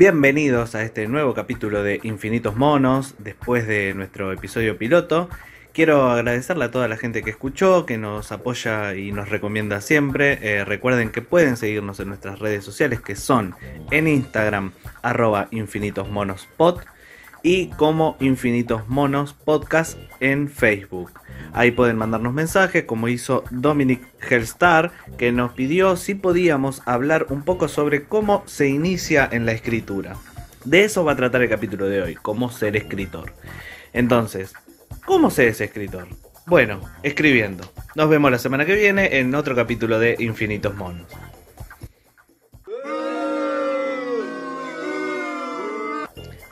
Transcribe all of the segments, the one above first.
Bienvenidos a este nuevo capítulo de Infinitos Monos, después de nuestro episodio piloto. Quiero agradecerle a toda la gente que escuchó, que nos apoya y nos recomienda siempre. Eh, recuerden que pueden seguirnos en nuestras redes sociales que son en Instagram arroba infinitosmonospot y como Infinitos Monos Podcast en Facebook. Ahí pueden mandarnos mensajes como hizo Dominic Hellstar que nos pidió si podíamos hablar un poco sobre cómo se inicia en la escritura. De eso va a tratar el capítulo de hoy, cómo ser escritor. Entonces, ¿cómo se es escritor? Bueno, escribiendo. Nos vemos la semana que viene en otro capítulo de Infinitos Monos.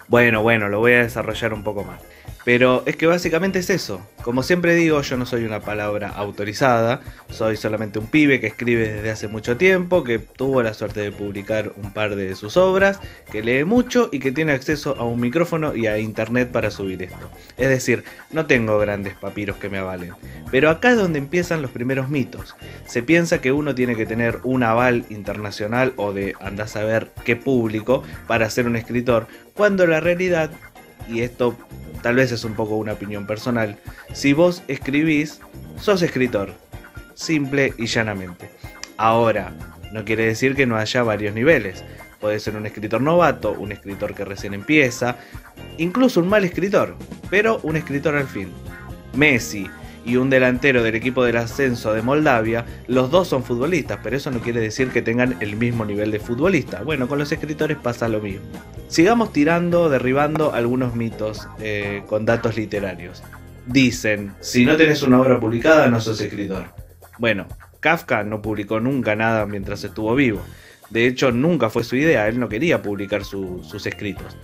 Bueno, bueno, lo voy a desarrollar un poco más. Pero es que básicamente es eso. Como siempre digo, yo no soy una palabra autorizada, soy solamente un pibe que escribe desde hace mucho tiempo, que tuvo la suerte de publicar un par de sus obras, que lee mucho y que tiene acceso a un micrófono y a internet para subir esto. Es decir, no tengo grandes papiros que me avalen. Pero acá es donde empiezan los primeros mitos. Se piensa que uno tiene que tener un aval internacional o de andar a saber qué público para ser un escritor, cuando la realidad, y esto tal vez es un poco una opinión personal, si vos escribís, sos escritor, simple y llanamente. Ahora, no quiere decir que no haya varios niveles. Puede ser un escritor novato, un escritor que recién empieza, incluso un mal escritor, pero un escritor al fin. Messi, y un delantero del equipo del ascenso de Moldavia, los dos son futbolistas, pero eso no quiere decir que tengan el mismo nivel de futbolista. Bueno, con los escritores pasa lo mismo. Sigamos tirando, derribando algunos mitos eh, con datos literarios. Dicen, si no tenés una obra publicada no sos escritor. Bueno, Kafka no publicó nunca nada mientras estuvo vivo. De hecho, nunca fue su idea, él no quería publicar sus escritos.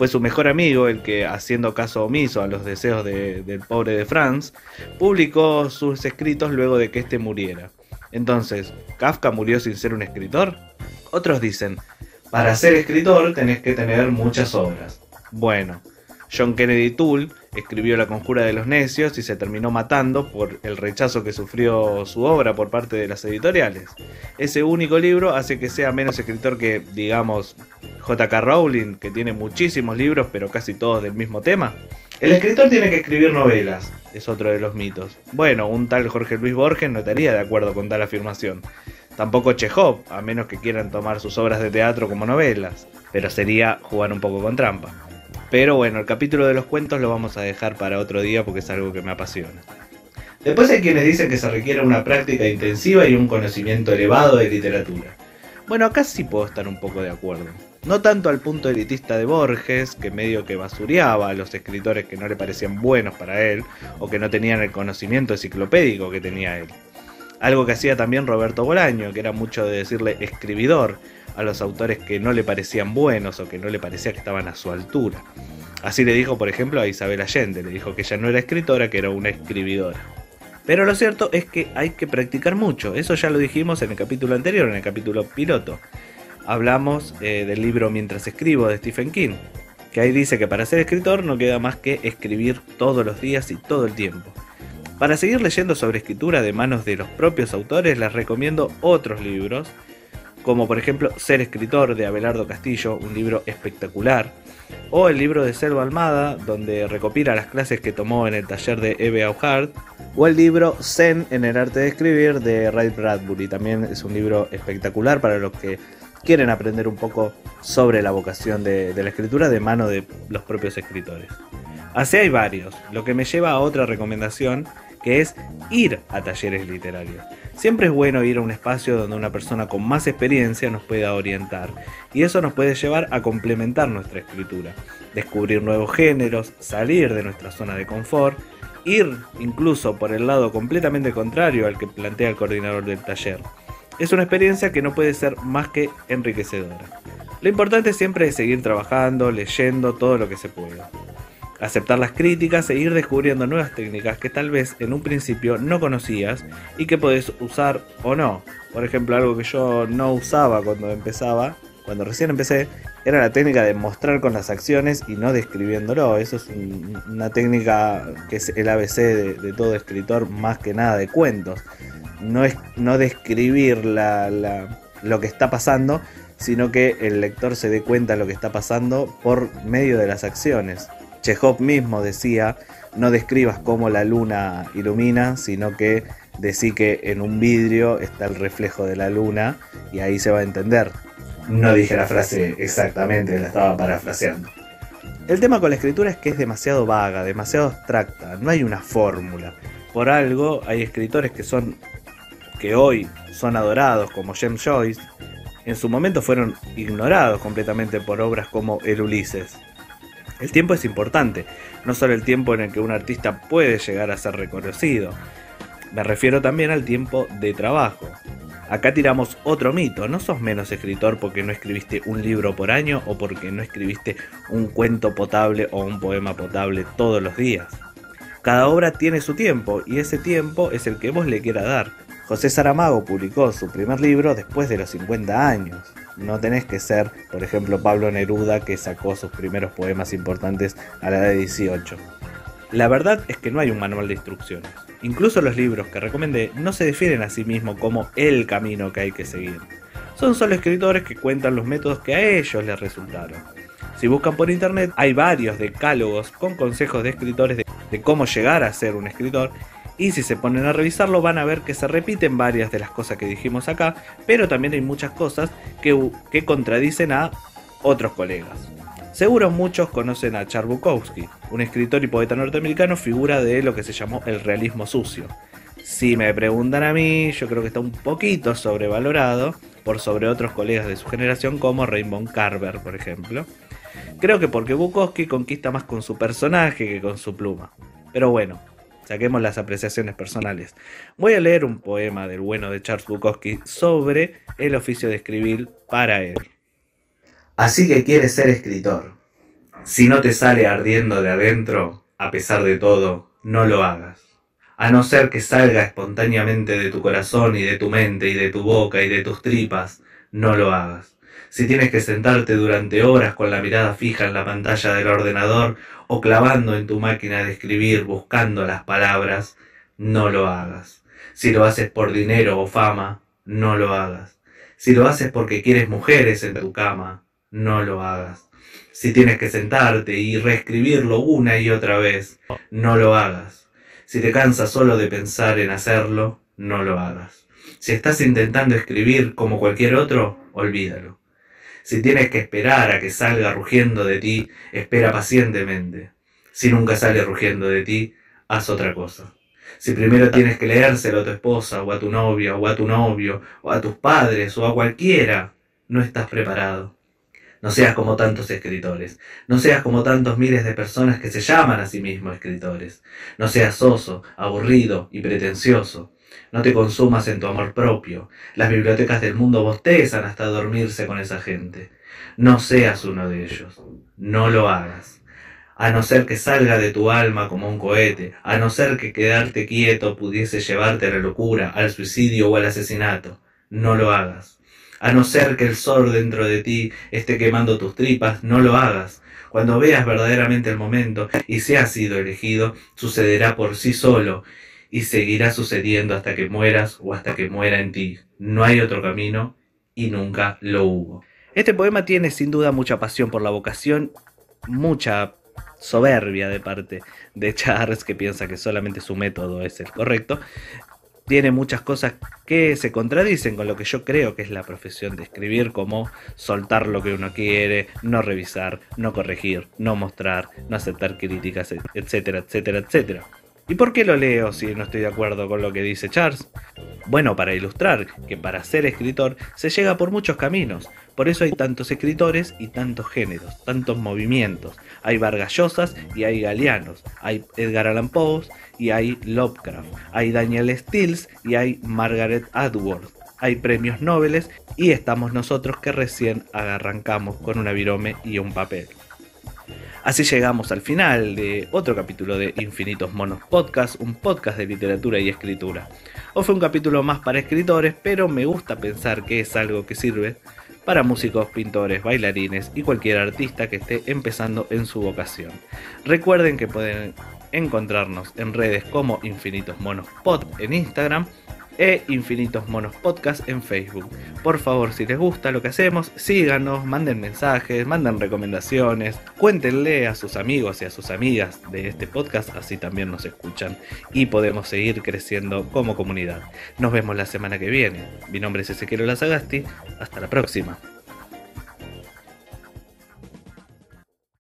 Fue su mejor amigo el que, haciendo caso omiso a los deseos del pobre de Franz, publicó sus escritos luego de que éste muriera. Entonces, ¿Kafka murió sin ser un escritor? Otros dicen, para ser escritor tenés que tener muchas obras. Bueno, John Kennedy Toole escribió La Conjura de los Necios y se terminó matando por el rechazo que sufrió su obra por parte de las editoriales. Ese único libro hace que sea menos escritor que, digamos, J.K. Rowling, que tiene muchísimos libros pero casi todos del mismo tema. El escritor tiene que escribir novelas, es otro de los mitos. Bueno, un tal Jorge Luis Borges no estaría de acuerdo con tal afirmación. Tampoco Chekhov, a menos que quieran tomar sus obras de teatro como novelas, pero sería jugar un poco con trampa. Pero bueno, el capítulo de los cuentos lo vamos a dejar para otro día porque es algo que me apasiona. Después hay quienes dicen que se requiere una práctica intensiva y un conocimiento elevado de literatura. Bueno, acá sí puedo estar un poco de acuerdo. No tanto al punto elitista de Borges, que medio que basureaba a los escritores que no le parecían buenos para él, o que no tenían el conocimiento enciclopédico que tenía él. Algo que hacía también Roberto Bolaño, que era mucho de decirle escribidor, a los autores que no le parecían buenos o que no le parecía que estaban a su altura. Así le dijo, por ejemplo, a Isabel Allende, le dijo que ella no era escritora, que era una escribidora. Pero lo cierto es que hay que practicar mucho, eso ya lo dijimos en el capítulo anterior, en el capítulo piloto. Hablamos eh, del libro Mientras escribo de Stephen King, que ahí dice que para ser escritor no queda más que escribir todos los días y todo el tiempo. Para seguir leyendo sobre escritura de manos de los propios autores les recomiendo otros libros como por ejemplo Ser escritor de Abelardo Castillo, un libro espectacular, o el libro de Selva Almada, donde recopila las clases que tomó en el taller de Eve Auhart, o el libro Zen en el arte de escribir de Ray Bradbury, también es un libro espectacular para los que quieren aprender un poco sobre la vocación de, de la escritura de mano de los propios escritores. Así hay varios, lo que me lleva a otra recomendación que es ir a talleres literarios. Siempre es bueno ir a un espacio donde una persona con más experiencia nos pueda orientar y eso nos puede llevar a complementar nuestra escritura, descubrir nuevos géneros, salir de nuestra zona de confort, ir incluso por el lado completamente contrario al que plantea el coordinador del taller. Es una experiencia que no puede ser más que enriquecedora. Lo importante siempre es seguir trabajando, leyendo todo lo que se pueda aceptar las críticas e ir descubriendo nuevas técnicas que tal vez en un principio no conocías y que podés usar o no. Por ejemplo, algo que yo no usaba cuando empezaba, cuando recién empecé, era la técnica de mostrar con las acciones y no describiéndolo. Eso es una técnica que es el ABC de, todo escritor más que nada de cuentos. No es no describir lo que está pasando, sino que el lector se dé cuenta de lo que está pasando por medio de las acciones. Chekhov mismo decía, no describas cómo la luna ilumina, sino que decí que en un vidrio está el reflejo de la luna y ahí se va a entender. No dije la frase exactamente, la estaba parafraseando. El tema con la escritura es que es demasiado vaga, demasiado abstracta, no hay una fórmula. Por algo hay escritores que son que hoy son adorados como James Joyce, en su momento fueron ignorados completamente por obras como El Ulises. El tiempo es importante, no solo el tiempo en el que un artista puede llegar a ser reconocido, me refiero también al tiempo de trabajo. Acá tiramos otro mito, no sos menos escritor porque no escribiste un libro por año o porque no escribiste un cuento potable o un poema potable todos los días. Cada obra tiene su tiempo y ese tiempo es el que vos le quieras dar. José Saramago publicó su primer libro después de los 50 años. No tenés que ser, por ejemplo, Pablo Neruda que sacó sus primeros poemas importantes a la edad de 18. La verdad es que no hay un manual de instrucciones. Incluso los libros que recomendé no se definen a sí mismos como el camino que hay que seguir. Son solo escritores que cuentan los métodos que a ellos les resultaron. Si buscan por internet hay varios decálogos con consejos de escritores de, de cómo llegar a ser un escritor y si se ponen a revisarlo van a ver que se repiten varias de las cosas que dijimos acá, pero también hay muchas cosas que, contradicen a otros colegas. Seguro muchos conocen a Charles Bukowski, un escritor y poeta norteamericano, figura de lo que se llamó el realismo sucio. Si me preguntan a mí, yo creo que está un poquito sobrevalorado por sobre otros colegas de su generación como Raymond Carver, por ejemplo. Creo que porque Bukowski conquista más con su personaje que con su pluma. Pero bueno, saquemos las apreciaciones personales. Voy a leer un poema del bueno de Charles Bukowski sobre el oficio de escribir para él. Así que quieres ser escritor. Si no te sale ardiendo de adentro, a pesar de todo, no lo hagas. A no ser que salga espontáneamente de tu corazón y de tu mente y de tu boca y de tus tripas, no lo hagas. Si tienes que sentarte durante horas con la mirada fija en la pantalla del ordenador o clavando en tu máquina de escribir buscando las palabras, no lo hagas. Si lo haces por dinero o fama, no lo hagas. Si lo haces porque quieres mujeres en tu cama, no lo hagas. Si tienes que sentarte y reescribirlo una y otra vez, no lo hagas. Si te cansas solo de pensar en hacerlo, no lo hagas. Si estás intentando escribir como cualquier otro, olvídalo. Si tienes que esperar a que salga rugiendo de ti, espera pacientemente. Si nunca sale rugiendo de ti, haz otra cosa. Si primero tienes que leérselo a tu esposa, o a tu novia, o a tu novio, o a tus padres, o a cualquiera, no estás preparado. No seas como tantos escritores. No seas como tantos miles de personas que se llaman a sí mismos escritores. No seas soso, aburrido y pretencioso. No te consumas en tu amor propio. Las bibliotecas del mundo bostezan hasta dormirse con esa gente. No seas uno de ellos. No lo hagas. A no ser que salga de tu alma como un cohete, a no ser que quedarte quieto pudiese llevarte a la locura, al suicidio o al asesinato. No lo hagas. A no ser que el sol dentro de ti esté quemando tus tripas, no lo hagas. Cuando veas verdaderamente el momento y seas sido elegido, sucederá por sí solo y seguirá sucediendo hasta que mueras o hasta que muera en ti. No hay otro camino y nunca lo hubo. Este poema tiene sin duda mucha pasión por la vocación, mucha soberbia de parte de Charles, que piensa que solamente su método es el correcto. Tiene muchas cosas que se contradicen con lo que yo creo que es la profesión de escribir, como soltar lo que uno quiere, no revisar, no corregir, no mostrar, no aceptar críticas, etcétera, etcétera, etcétera. ¿Y por qué lo leo si no estoy de acuerdo con lo que dice Charles? Bueno, para ilustrar que para ser escritor se llega por muchos caminos, por eso hay tantos escritores y tantos géneros, tantos movimientos. Hay Vargallosas y hay Galeanos, hay Edgar Allan Poe y hay Lovecraft, hay Daniel Stills y hay Margaret Atwood. Hay premios Nobel y estamos nosotros que recién arrancamos con una virome y un papel. Así llegamos al final de otro capítulo de Infinitos Monos Podcast, un podcast de literatura y escritura. Hoy fue un capítulo más para escritores, pero me gusta pensar que es algo que sirve para músicos, pintores, bailarines y cualquier artista que esté empezando en su vocación. Recuerden que pueden encontrarnos en redes como Infinitos Monos Pod en Instagram e Infinitos Monos Podcast en Facebook. Por favor, si les gusta lo que hacemos, síganos, manden mensajes, manden recomendaciones, cuéntenle a sus amigos y a sus amigas de este podcast, así también nos escuchan y podemos seguir creciendo como comunidad. Nos vemos la semana que viene. Mi nombre es Ezequiel Lazagasti, hasta la próxima.